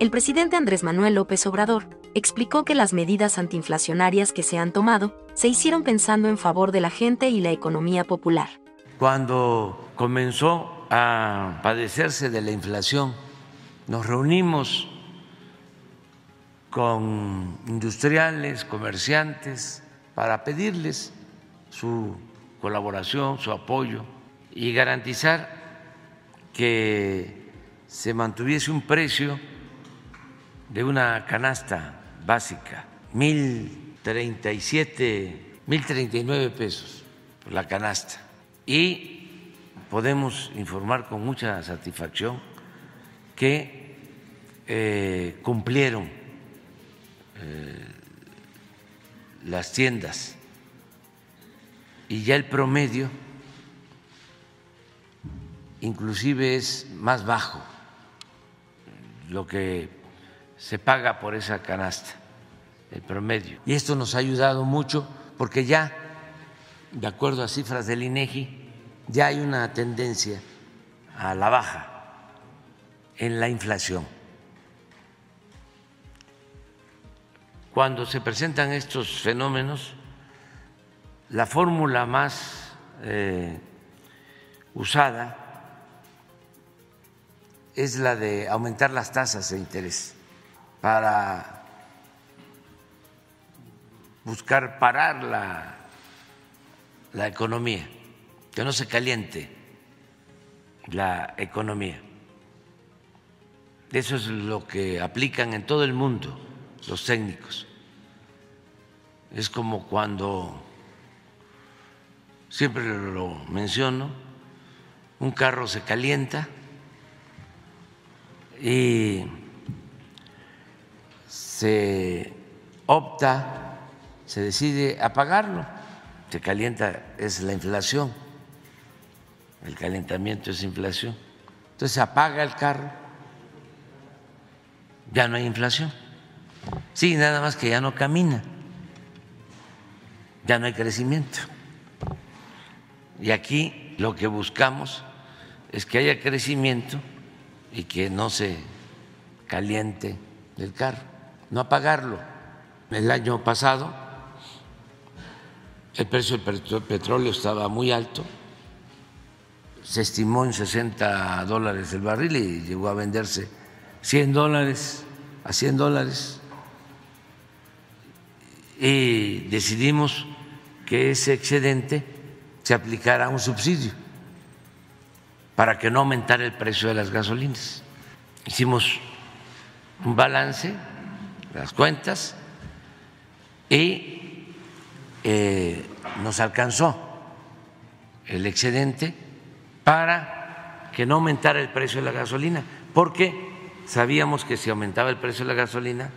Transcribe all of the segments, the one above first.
El presidente Andrés Manuel López Obrador explicó que las medidas antiinflacionarias que se han tomado se hicieron pensando en favor de la gente y la economía popular. Cuando comenzó a padecerse de la inflación, nos reunimos con industriales, comerciantes, para pedirles su colaboración, su apoyo y garantizar que se mantuviese un precio de una canasta básica, mil treinta y siete, mil treinta y nueve pesos por la canasta. Y podemos informar con mucha satisfacción que eh, cumplieron eh, las tiendas y ya el promedio inclusive es más bajo lo que se paga por esa canasta, el promedio. Y esto nos ha ayudado mucho porque ya, de acuerdo a cifras del INEGI, ya hay una tendencia a la baja en la inflación. Cuando se presentan estos fenómenos, la fórmula más eh, usada es la de aumentar las tasas de interés para buscar parar la, la economía, que no se caliente la economía. Eso es lo que aplican en todo el mundo los técnicos. Es como cuando siempre lo menciono, un carro se calienta y se opta, se decide apagarlo, se calienta, es la inflación, el calentamiento es inflación. Entonces se apaga el carro, ya no hay inflación. Sí, nada más que ya no camina, ya no hay crecimiento. Y aquí lo que buscamos es que haya crecimiento y que no se caliente el carro, no apagarlo. El año pasado el precio del petróleo estaba muy alto, se estimó en 60 dólares el barril y llegó a venderse 100 dólares a 100 dólares. Y decidimos que ese excedente se aplicara un subsidio para que no aumentara el precio de las gasolinas. Hicimos un balance, las cuentas, y eh, nos alcanzó el excedente para que no aumentara el precio de la gasolina, porque sabíamos que si aumentaba el precio de la gasolina,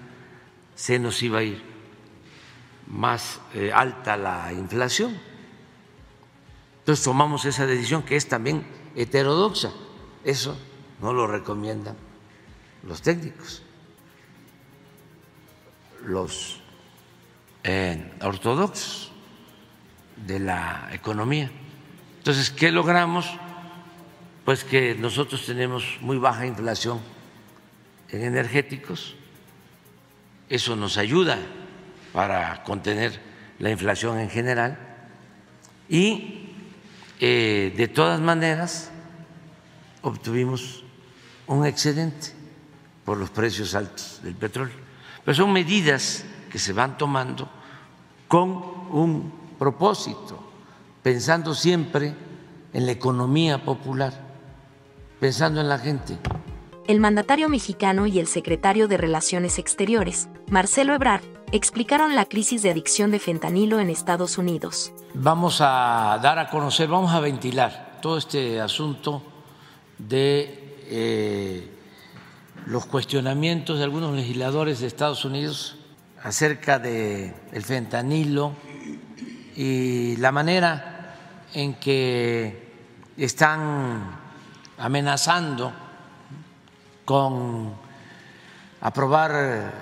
se nos iba a ir más eh, alta la inflación entonces tomamos esa decisión que es también heterodoxa. Eso no lo recomiendan los técnicos, los ortodoxos de la economía. Entonces, ¿qué logramos? Pues que nosotros tenemos muy baja inflación en energéticos, eso nos ayuda para contener la inflación en general y eh, de todas maneras obtuvimos un excedente por los precios altos del petróleo. Pero son medidas que se van tomando con un propósito, pensando siempre en la economía popular, pensando en la gente. El mandatario mexicano y el secretario de Relaciones Exteriores, Marcelo Ebrard, explicaron la crisis de adicción de fentanilo en Estados Unidos. Vamos a dar a conocer, vamos a ventilar todo este asunto de eh, los cuestionamientos de algunos legisladores de Estados Unidos acerca del el fentanilo y la manera en que están amenazando con aprobar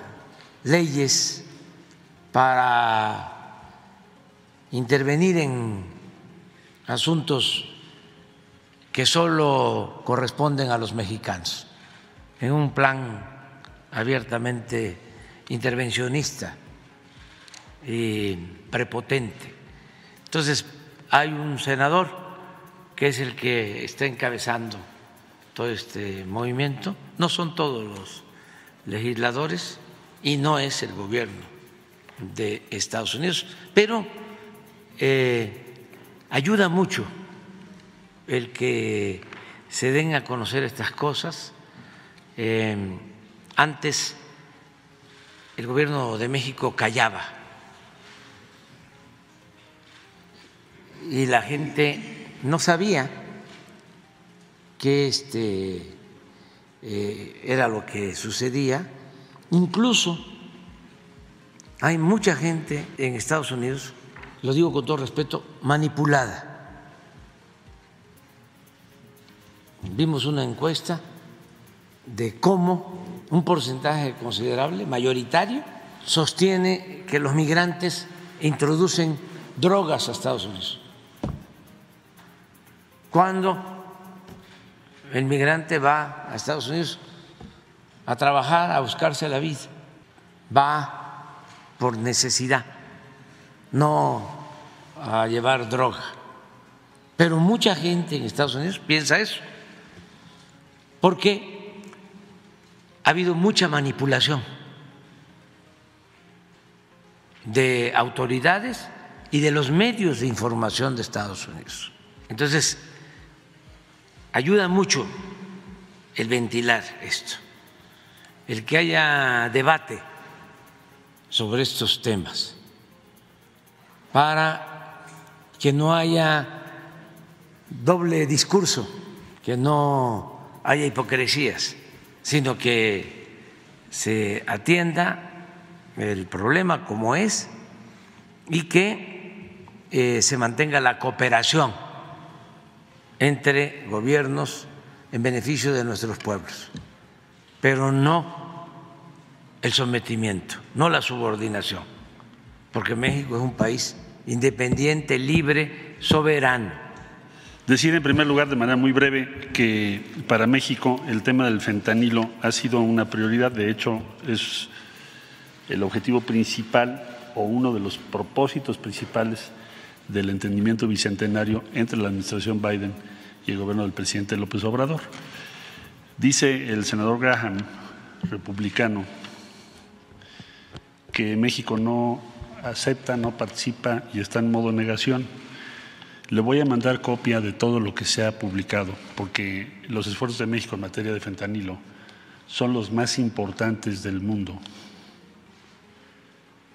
leyes para intervenir en asuntos que solo corresponden a los mexicanos, en un plan abiertamente intervencionista y prepotente. Entonces, hay un senador que es el que está encabezando todo este movimiento, no son todos los legisladores y no es el gobierno de Estados Unidos, pero eh, ayuda mucho el que se den a conocer estas cosas. Eh, antes el gobierno de México callaba y la gente no sabía que este eh, era lo que sucedía. Incluso hay mucha gente en Estados Unidos, lo digo con todo respeto, manipulada. Vimos una encuesta de cómo un porcentaje considerable, mayoritario, sostiene que los migrantes introducen drogas a Estados Unidos. Cuando el migrante va a Estados Unidos a trabajar, a buscarse la vida, va por necesidad, no a llevar droga. Pero mucha gente en Estados Unidos piensa eso, porque ha habido mucha manipulación de autoridades y de los medios de información de Estados Unidos. Entonces, ayuda mucho el ventilar esto, el que haya debate sobre estos temas, para que no haya doble discurso, que no haya hipocresías, sino que se atienda el problema como es y que eh, se mantenga la cooperación entre gobiernos en beneficio de nuestros pueblos, pero no el sometimiento, no la subordinación, porque México es un país independiente, libre, soberano. Decir en primer lugar, de manera muy breve, que para México el tema del fentanilo ha sido una prioridad, de hecho es el objetivo principal o uno de los propósitos principales del entendimiento bicentenario entre la administración Biden y el gobierno del presidente López Obrador. Dice el senador Graham, republicano, que México no acepta, no participa y está en modo negación. Le voy a mandar copia de todo lo que se ha publicado, porque los esfuerzos de México en materia de fentanilo son los más importantes del mundo.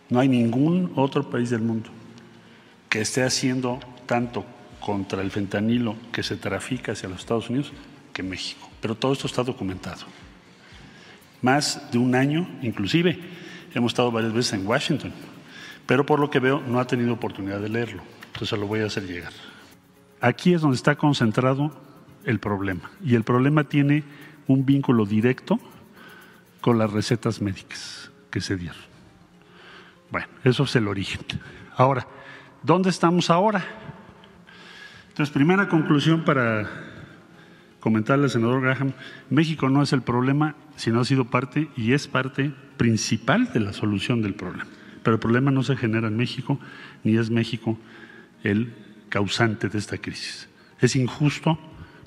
No hay ningún otro país del mundo que esté haciendo tanto contra el fentanilo que se trafica hacia los Estados Unidos que México. Pero todo esto está documentado. Más de un año, inclusive, hemos estado varias veces en Washington, pero por lo que veo no ha tenido oportunidad de leerlo. Entonces lo voy a hacer llegar. Aquí es donde está concentrado el problema. Y el problema tiene un vínculo directo con las recetas médicas que se dieron. Bueno, eso es el origen. Ahora, ¿dónde estamos ahora? Entonces, primera conclusión para comentarle al senador Graham, México no es el problema, sino ha sido parte y es parte principal de la solución del problema. Pero el problema no se genera en México, ni es México el causante de esta crisis. Es injusto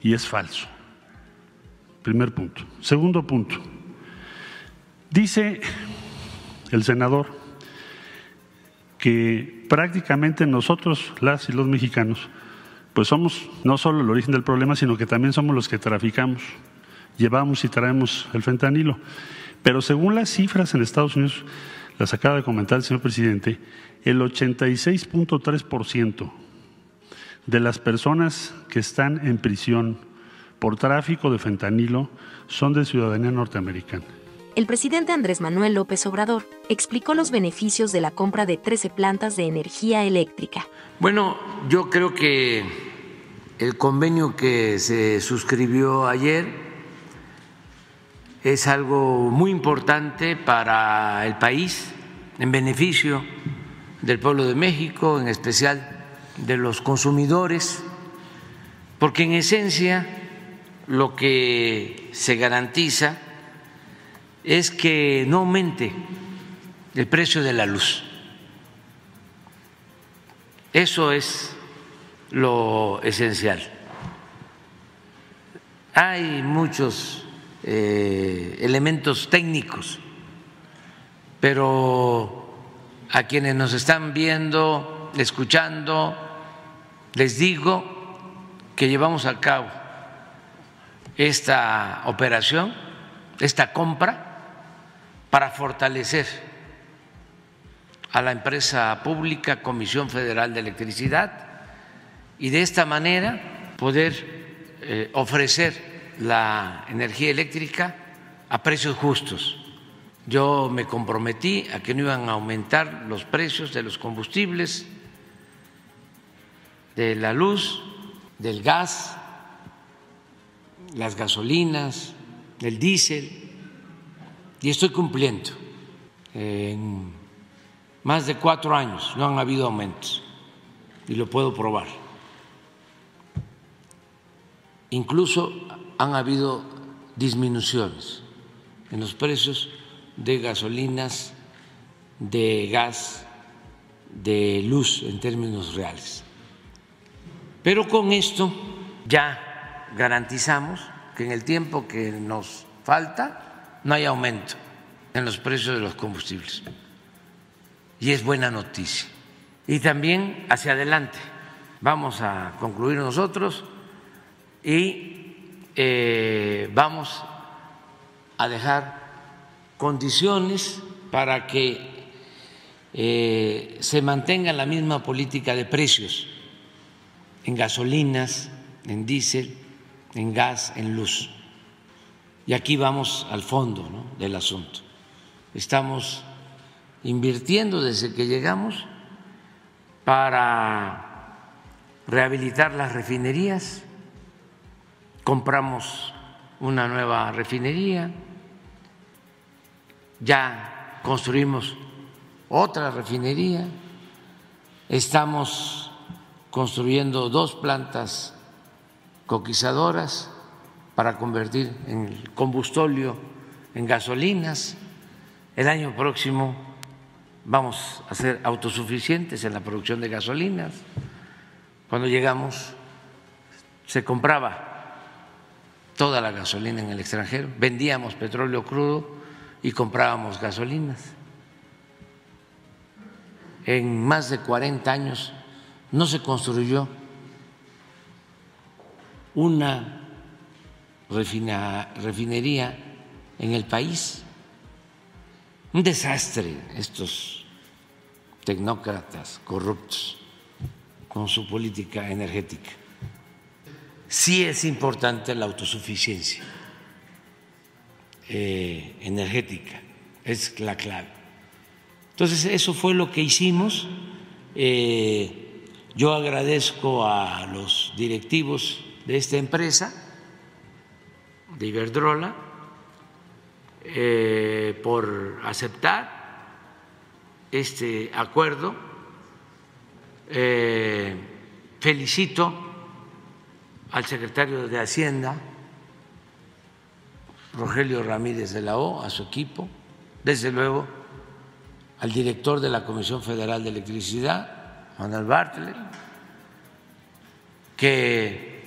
y es falso. Primer punto. Segundo punto. Dice el senador que prácticamente nosotros, las y los mexicanos, pues somos no solo el origen del problema, sino que también somos los que traficamos, llevamos y traemos el fentanilo. Pero según las cifras en Estados Unidos, las acaba de comentar el señor presidente, el 86.3% de las personas que están en prisión por tráfico de fentanilo son de ciudadanía norteamericana el presidente Andrés Manuel López Obrador explicó los beneficios de la compra de 13 plantas de energía eléctrica. Bueno, yo creo que el convenio que se suscribió ayer es algo muy importante para el país, en beneficio del pueblo de México, en especial de los consumidores, porque en esencia lo que se garantiza es que no aumente el precio de la luz. Eso es lo esencial. Hay muchos eh, elementos técnicos, pero a quienes nos están viendo, escuchando, les digo que llevamos a cabo esta operación, esta compra, para fortalecer a la empresa pública Comisión Federal de Electricidad y de esta manera poder eh, ofrecer la energía eléctrica a precios justos. Yo me comprometí a que no iban a aumentar los precios de los combustibles, de la luz, del gas, las gasolinas, del diésel, y estoy cumpliendo. En más de cuatro años no han habido aumentos, y lo puedo probar. Incluso han habido disminuciones en los precios de gasolinas, de gas, de luz en términos reales. Pero con esto ya garantizamos que en el tiempo que nos falta no hay aumento en los precios de los combustibles. Y es buena noticia. Y también hacia adelante vamos a concluir nosotros y eh, vamos a dejar condiciones para que eh, se mantenga la misma política de precios en gasolinas, en diésel, en gas, en luz. Y aquí vamos al fondo del asunto. Estamos invirtiendo desde que llegamos para rehabilitar las refinerías, compramos una nueva refinería, ya construimos otra refinería, estamos construyendo dos plantas coquizadoras para convertir en el combustóleo en gasolinas. El año próximo vamos a ser autosuficientes en la producción de gasolinas. Cuando llegamos se compraba toda la gasolina en el extranjero, vendíamos petróleo crudo y comprábamos gasolinas. En más de 40 años no se construyó una refinería en el país. Un desastre estos tecnócratas corruptos con su política energética. Sí es importante la autosuficiencia eh, energética, es la clave. Entonces, eso fue lo que hicimos. Eh, yo agradezco a los directivos de esta empresa, de Iberdrola, eh, por aceptar este acuerdo. Felicito al secretario de Hacienda, Rogelio Ramírez de la O, a su equipo, desde luego al director de la Comisión Federal de Electricidad, Manuel Bartlett, que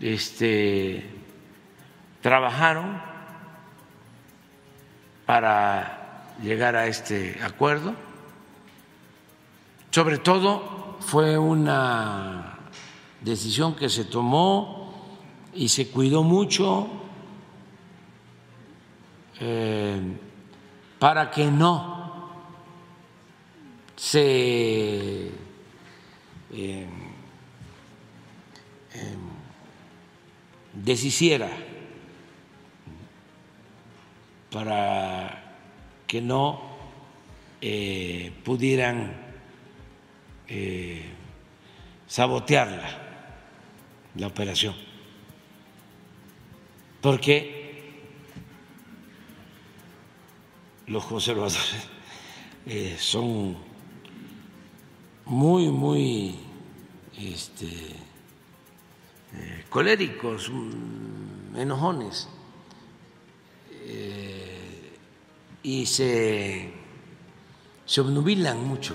este, trabajaron para llegar a este acuerdo. Sobre todo fue una decisión que se tomó y se cuidó mucho eh, para que no se eh, deshiciera para que no eh, pudieran eh, sabotearla, la operación, porque los conservadores eh, son muy, muy este, eh, coléricos, mm, enojones. Eh, y se, se obnubilan mucho.